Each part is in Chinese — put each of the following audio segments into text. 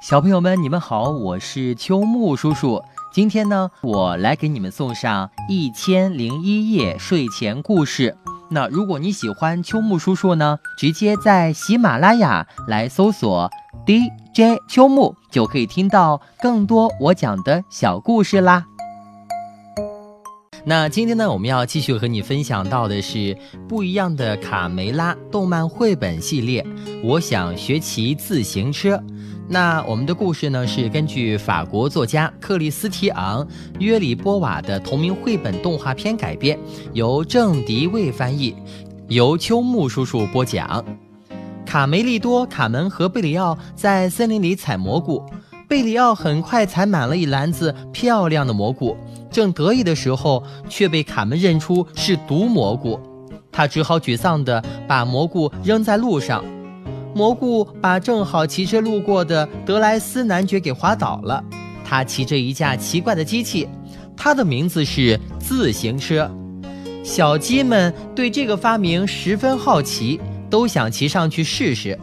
小朋友们，你们好，我是秋木叔叔。今天呢，我来给你们送上《一千零一夜》睡前故事。那如果你喜欢秋木叔叔呢，直接在喜马拉雅来搜索 DJ 秋木，就可以听到更多我讲的小故事啦。那今天呢，我们要继续和你分享到的是不一样的卡梅拉动漫绘本系列。我想学骑自行车。那我们的故事呢，是根据法国作家克里斯提昂·约里波瓦的同名绘本动画片改编，由郑迪卫翻译，由秋木叔叔播讲。卡梅利多、卡门和贝里奥在森林里采蘑菇，贝里奥很快采满了一篮子漂亮的蘑菇，正得意的时候，却被卡门认出是毒蘑菇，他只好沮丧地把蘑菇扔在路上。蘑菇把正好骑车路过的德莱斯男爵给滑倒了。他骑着一架奇怪的机器，它的名字是自行车。小鸡们对这个发明十分好奇，都想骑上去试试。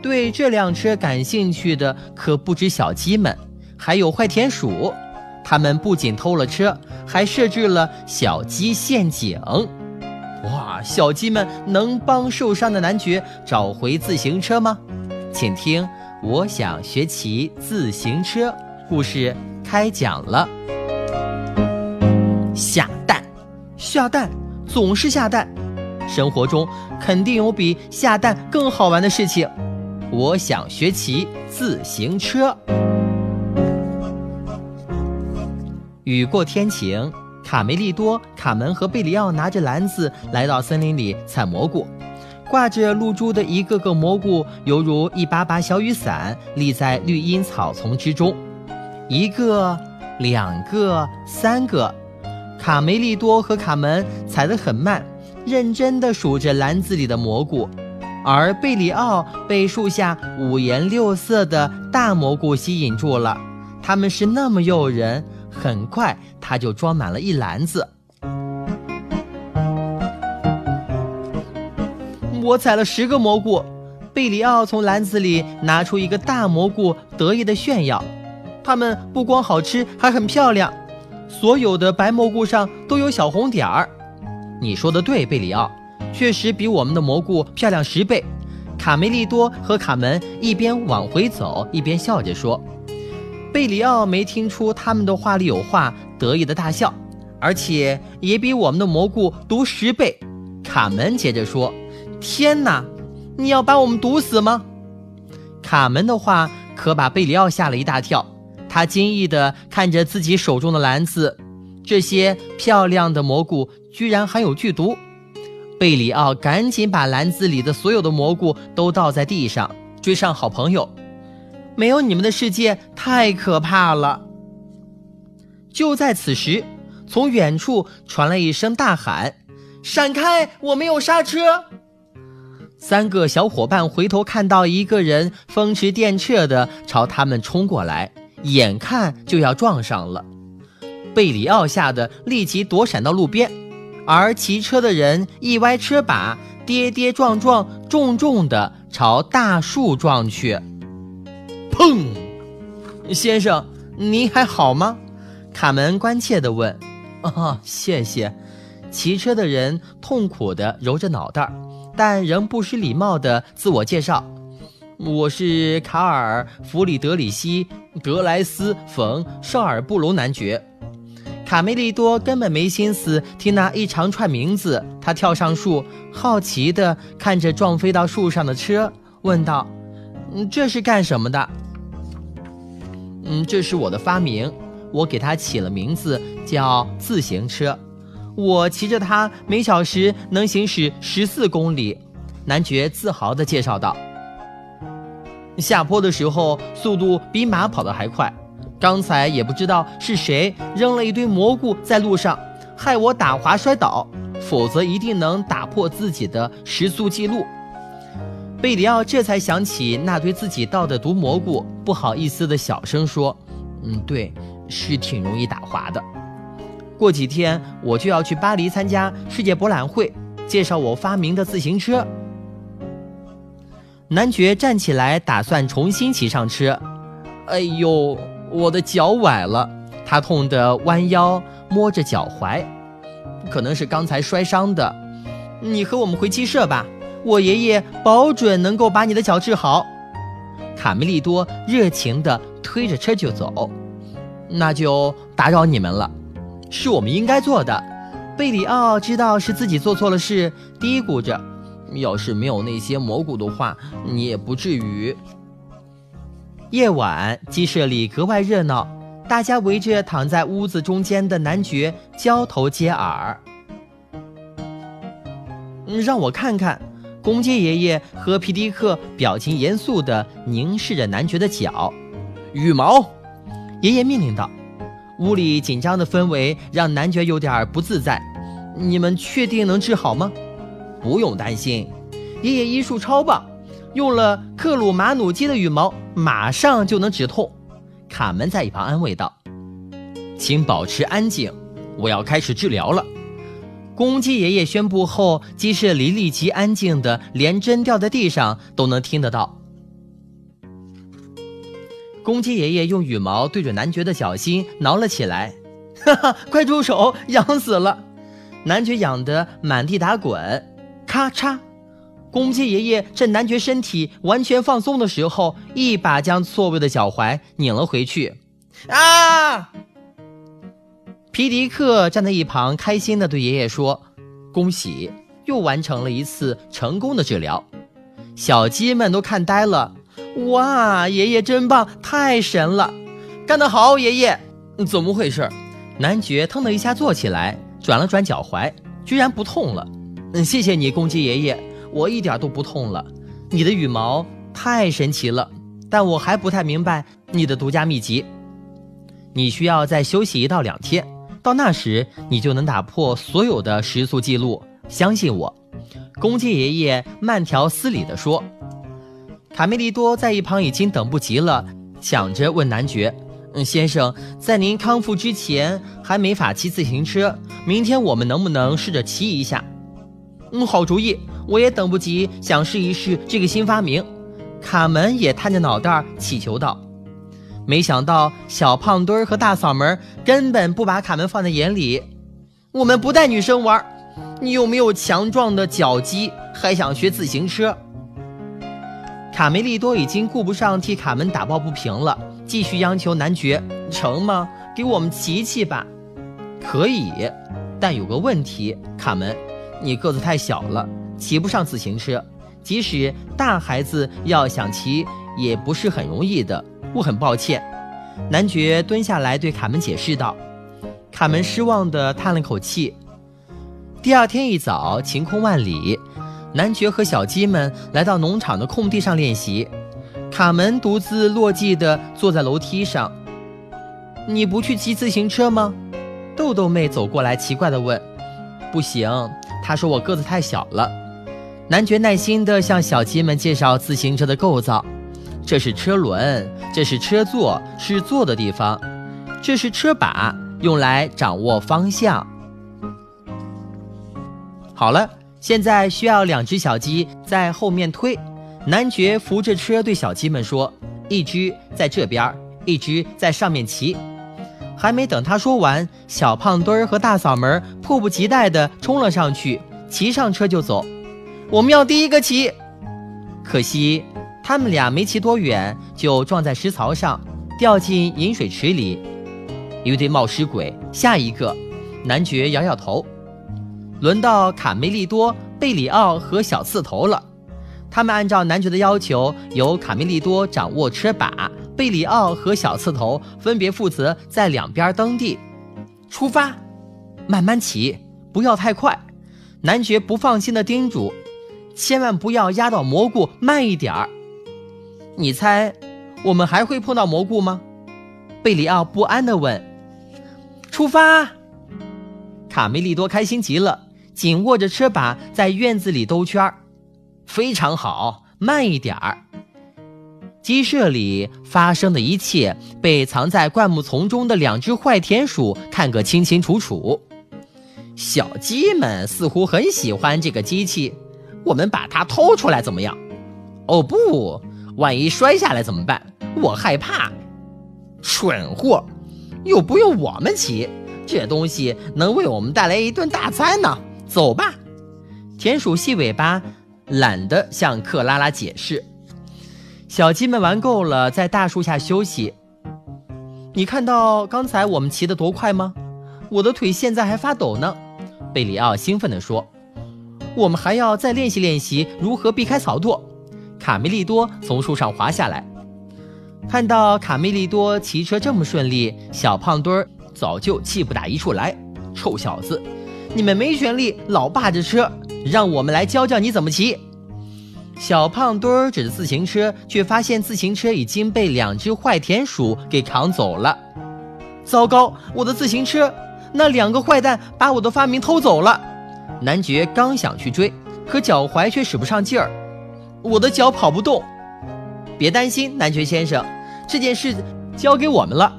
对这辆车感兴趣的可不止小鸡们，还有坏田鼠。他们不仅偷了车，还设置了小鸡陷阱。哇，小鸡们能帮受伤的男爵找回自行车吗？请听，我想学骑自行车。故事开讲了。下蛋，下蛋，总是下蛋。生活中肯定有比下蛋更好玩的事情。我想学骑自行车。雨过天晴。卡梅利多、卡门和贝里奥拿着篮子来到森林里采蘑菇，挂着露珠的一个个蘑菇犹如一把把小雨伞，立在绿荫草丛之中。一个、两个、三个，卡梅利多和卡门采得很慢，认真地数着篮子里的蘑菇，而贝里奥被树下五颜六色的大蘑菇吸引住了，它们是那么诱人。很快，他就装满了一篮子。我采了十个蘑菇，贝里奥从篮子里拿出一个大蘑菇，得意的炫耀：“它们不光好吃，还很漂亮。所有的白蘑菇上都有小红点儿。”你说的对，贝里奥，确实比我们的蘑菇漂亮十倍。卡梅利多和卡门一边往回走，一边笑着说。贝里奥没听出他们的话里有话，得意的大笑，而且也比我们的蘑菇毒十倍。卡门接着说：“天哪，你要把我们毒死吗？”卡门的话可把贝里奥吓了一大跳，他惊异的看着自己手中的篮子，这些漂亮的蘑菇居然含有剧毒。贝里奥赶紧把篮子里的所有的蘑菇都倒在地上，追上好朋友。没有你们的世界太可怕了。就在此时，从远处传来一声大喊：“闪开！我没有刹车！”三个小伙伴回头看到一个人风驰电掣地朝他们冲过来，眼看就要撞上了。贝里奥吓得立即躲闪到路边，而骑车的人一歪车把，跌跌撞撞，重重地朝大树撞去。砰！先生，您还好吗？卡门关切地问。哦，谢谢。骑车的人痛苦地揉着脑袋，但仍不失礼貌地自我介绍：“我是卡尔·弗里德里希·德莱斯·冯·绍尔布隆男爵。”卡梅利多根本没心思听那一长串名字，他跳上树，好奇地看着撞飞到树上的车，问道：“嗯，这是干什么的？”嗯，这是我的发明，我给它起了名字叫自行车。我骑着它，每小时能行驶十四公里。男爵自豪地介绍道。下坡的时候，速度比马跑得还快。刚才也不知道是谁扔了一堆蘑菇在路上，害我打滑摔倒，否则一定能打破自己的时速记录。贝里奥这才想起那堆自己倒的毒蘑菇，不好意思的小声说：“嗯，对，是挺容易打滑的。过几天我就要去巴黎参加世界博览会，介绍我发明的自行车。”男爵站起来，打算重新骑上车。哎呦，我的脚崴了！他痛得弯腰摸着脚踝，可能是刚才摔伤的。你和我们回鸡舍吧，我爷爷保准能够把你的脚治好。卡梅利多热情地推着车就走。那就打扰你们了，是我们应该做的。贝里奥知道是自己做错了事，嘀咕着：“要是没有那些蘑菇的话，你也不至于。”夜晚，鸡舍里格外热闹，大家围着躺在屋子中间的男爵交头接耳。让我看看，公鸡爷爷和皮迪克表情严肃地凝视着男爵的脚。羽毛，爷爷命令道。屋里紧张的氛围让男爵有点不自在。你们确定能治好吗？不用担心，爷爷医术超棒，用了克鲁马努鸡的羽毛，马上就能止痛。卡门在一旁安慰道：“请保持安静，我要开始治疗了。”公鸡爷爷宣布后，鸡舍里立即安静的，连针掉在地上都能听得到。公鸡爷爷用羽毛对准男爵的脚心挠了起来，哈哈，快住手，痒死了！男爵痒得满地打滚。咔嚓，公鸡爷爷趁男爵身体完全放松的时候，一把将错位的脚踝拧了回去。啊！皮迪克站在一旁，开心地对爷爷说：“恭喜，又完成了一次成功的治疗。”小鸡们都看呆了。哇，爷爷真棒，太神了，干得好，爷爷！怎么回事？男爵腾的一下坐起来，转了转脚踝，居然不痛了。嗯，谢谢你，公鸡爷爷，我一点都不痛了。你的羽毛太神奇了，但我还不太明白你的独家秘籍。你需要再休息一到两天。到那时，你就能打破所有的时速记录。相信我，公鸡爷爷慢条斯理地说。卡梅利多在一旁已经等不及了，抢着问男爵：“嗯，先生，在您康复之前还没法骑自行车，明天我们能不能试着骑一下？”“嗯，好主意，我也等不及，想试一试这个新发明。”卡门也探着脑袋祈求道。没想到小胖墩儿和大嗓门根本不把卡门放在眼里。我们不带女生玩，你有没有强壮的脚肌？还想学自行车？卡梅利多已经顾不上替卡门打抱不平了，继续央求男爵：“成吗？给我们骑骑吧。”可以，但有个问题，卡门，你个子太小了，骑不上自行车。即使大孩子要想骑，也不是很容易的。我很抱歉，男爵蹲下来对卡门解释道。卡门失望地叹了口气。第二天一早，晴空万里，男爵和小鸡们来到农场的空地上练习。卡门独自落寂地坐在楼梯上。你不去骑自行车吗？豆豆妹走过来，奇怪地问。不行，他说我个子太小了。男爵耐心地向小鸡们介绍自行车的构造。这是车轮，这是车座，是坐的地方；这是车把，用来掌握方向。好了，现在需要两只小鸡在后面推。男爵扶着车对小鸡们说：“一只在这边，一只在上面骑。”还没等他说完，小胖墩儿和大嗓门迫不及待地冲了上去，骑上车就走。我们要第一个骑，可惜。他们俩没骑多远，就撞在石槽上，掉进饮水池里。一对冒失鬼！下一个，男爵摇摇头。轮到卡梅利多、贝里奥和小刺头了。他们按照男爵的要求，由卡梅利多掌握车把，贝里奥和小刺头分别负责在两边蹬地。出发，慢慢骑，不要太快。男爵不放心地叮嘱：“千万不要压到蘑菇，慢一点儿。”你猜，我们还会碰到蘑菇吗？贝里奥不安地问。出发！卡梅利多开心极了，紧握着车把在院子里兜圈儿。非常好，慢一点儿。鸡舍里发生的一切被藏在灌木丛中的两只坏田鼠看个清清楚楚。小鸡们似乎很喜欢这个机器，我们把它偷出来怎么样？哦不！万一摔下来怎么办？我害怕。蠢货，又不用我们骑，这东西能为我们带来一顿大餐呢。走吧。田鼠细尾巴懒得向克拉拉解释。小鸡们玩够了，在大树下休息。你看到刚才我们骑得多快吗？我的腿现在还发抖呢。贝里奥兴奋地说：“我们还要再练习练习如何避开草垛。”卡梅利多从树上滑下来，看到卡梅利多骑车这么顺利，小胖墩儿早就气不打一处来。臭小子，你们没权利老霸着车，让我们来教教你怎么骑。小胖墩儿指着自行车，却发现自行车已经被两只坏田鼠给扛走了。糟糕，我的自行车！那两个坏蛋把我的发明偷走了。男爵刚想去追，可脚踝却使不上劲儿。我的脚跑不动，别担心，男爵先生，这件事交给我们了，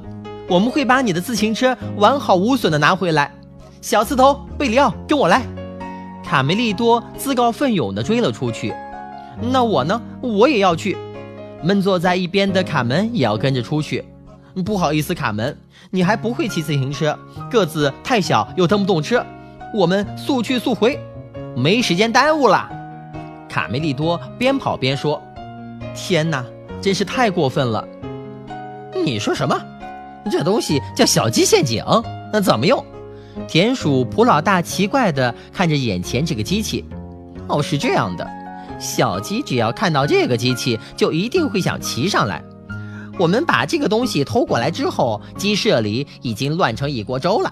我们会把你的自行车完好无损的拿回来。小刺头贝里奥，跟我来！卡梅利多自告奋勇地追了出去。那我呢？我也要去。闷坐在一边的卡门也要跟着出去。不好意思，卡门，你还不会骑自行车，个子太小又蹬不动车。我们速去速回，没时间耽误了。卡梅利多边跑边说：“天哪，真是太过分了！你说什么？这东西叫小鸡陷阱？那怎么用？”田鼠普老大奇怪地看着眼前这个机器。哦，是这样的，小鸡只要看到这个机器，就一定会想骑上来。我们把这个东西偷过来之后，鸡舍里已经乱成一锅粥了。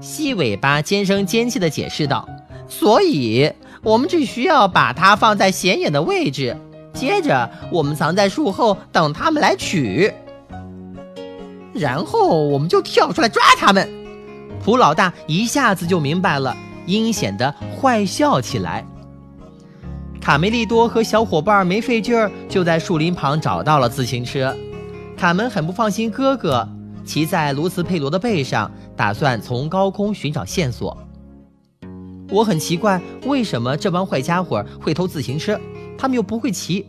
细尾巴尖声尖气地解释道：“所以。”我们只需要把它放在显眼的位置，接着我们藏在树后等他们来取，然后我们就跳出来抓他们。普老大一下子就明白了，阴险的坏笑起来。卡梅利多和小伙伴没费劲儿，就在树林旁找到了自行车。卡门很不放心哥哥，骑在卢茨佩罗的背上，打算从高空寻找线索。我很奇怪，为什么这帮坏家伙会偷自行车？他们又不会骑。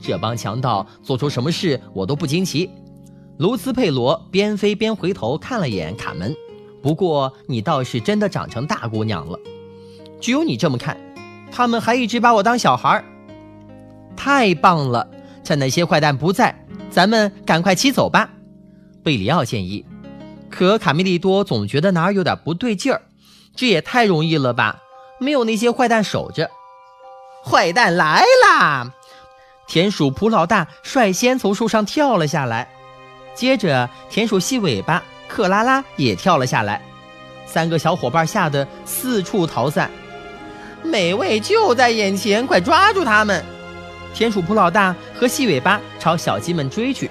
这帮强盗做出什么事，我都不惊奇。卢斯佩罗边飞边回头看了眼卡门。不过你倒是真的长成大姑娘了。只有你这么看，他们还一直把我当小孩儿。太棒了！趁那些坏蛋不在，咱们赶快骑走吧。贝里奥建议。可卡梅利多总觉得哪儿有点不对劲儿。这也太容易了吧！没有那些坏蛋守着，坏蛋来啦！田鼠普老大率先从树上跳了下来，接着田鼠细尾巴克拉拉也跳了下来，三个小伙伴吓得四处逃散。美味就在眼前，快抓住他们！田鼠普老大和细尾巴朝小鸡们追去。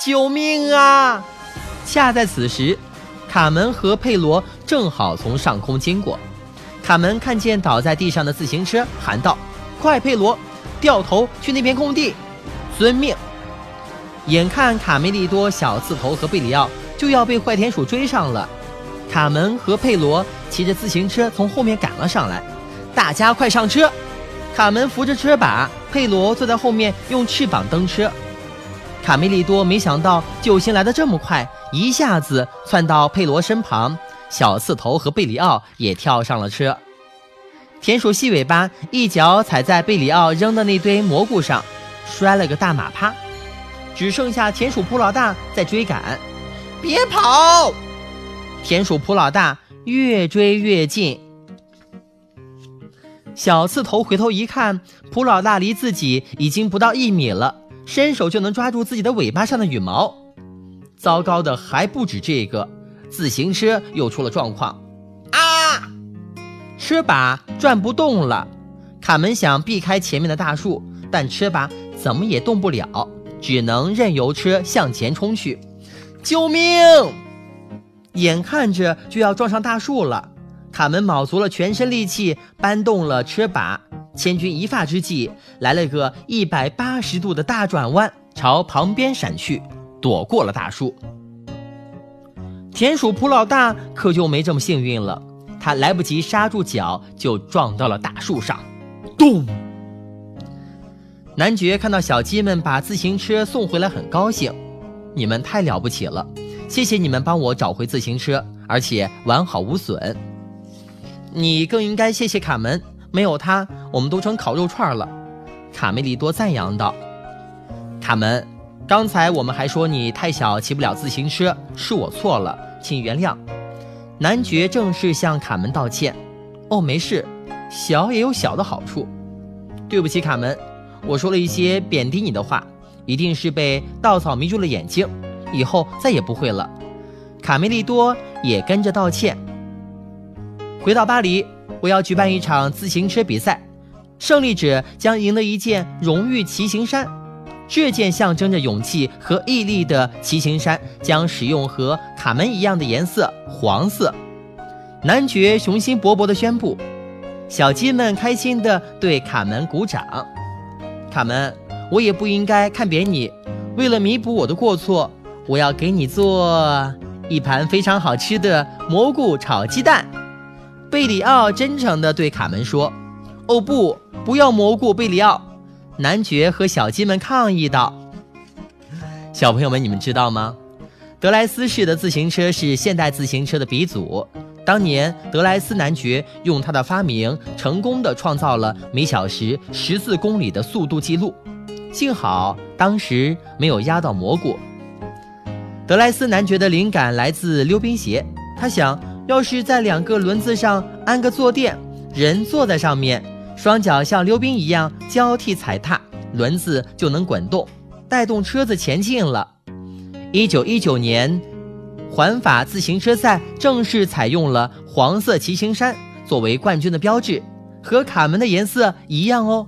救命啊！恰在此时。卡门和佩罗正好从上空经过，卡门看见倒在地上的自行车，喊道：“快，佩罗，掉头去那片空地，遵命！”眼看卡梅利多、小刺头和贝里奥就要被坏田鼠追上了，卡门和佩罗骑着自行车从后面赶了上来，大家快上车！卡门扶着车把，佩罗坐在后面用翅膀蹬车。卡梅利多没想到救星来得这么快。一下子窜到佩罗身旁，小刺头和贝里奥也跳上了车。田鼠细尾巴一脚踩在贝里奥扔的那堆蘑菇上，摔了个大马趴。只剩下田鼠普老大在追赶。别跑！田鼠普老大越追越近。小刺头回头一看，普老大离自己已经不到一米了，伸手就能抓住自己的尾巴上的羽毛。糟糕的还不止这个，自行车又出了状况，啊！车把转不动了。卡门想避开前面的大树，但车把怎么也动不了，只能任由车向前冲去。救命！眼看着就要撞上大树了，卡门卯足了全身力气搬动了车把，千钧一发之际，来了个一百八十度的大转弯，朝旁边闪去。躲过了大树，田鼠普老大可就没这么幸运了。他来不及刹住脚，就撞到了大树上，咚！男爵看到小鸡们把自行车送回来，很高兴。你们太了不起了，谢谢你们帮我找回自行车，而且完好无损。你更应该谢谢卡门，没有他，我们都成烤肉串了。卡梅利多赞扬道：“卡门，刚才我们还说你太小，骑不了自行车，是我错了，请原谅。”男爵正式向卡门道歉。哦，没事，小也有小的好处。对不起，卡门，我说了一些贬低你的话，一定是被稻草迷住了眼睛，以后再也不会了。卡梅利多也跟着道歉。回到巴黎，我要举办一场自行车比赛。胜利者将赢得一件荣誉骑行衫，这件象征着勇气和毅力的骑行衫将使用和卡门一样的颜色——黄色。男爵雄心勃勃地宣布，小鸡们开心地对卡门鼓掌。卡门，我也不应该看扁你。为了弥补我的过错，我要给你做一盘非常好吃的蘑菇炒鸡蛋。贝里奥真诚地对卡门说：“哦不！”不要蘑菇，贝里奥！男爵和小鸡们抗议道：“小朋友们，你们知道吗？德莱斯式的自行车是现代自行车的鼻祖。当年，德莱斯男爵用他的发明，成功的创造了每小时十四公里的速度记录。幸好当时没有压到蘑菇。德莱斯男爵的灵感来自溜冰鞋，他想要是在两个轮子上安个坐垫，人坐在上面。”双脚像溜冰一样交替踩踏，轮子就能滚动，带动车子前进了。一九一九年，环法自行车赛正式采用了黄色骑行衫作为冠军的标志，和卡门的颜色一样哦。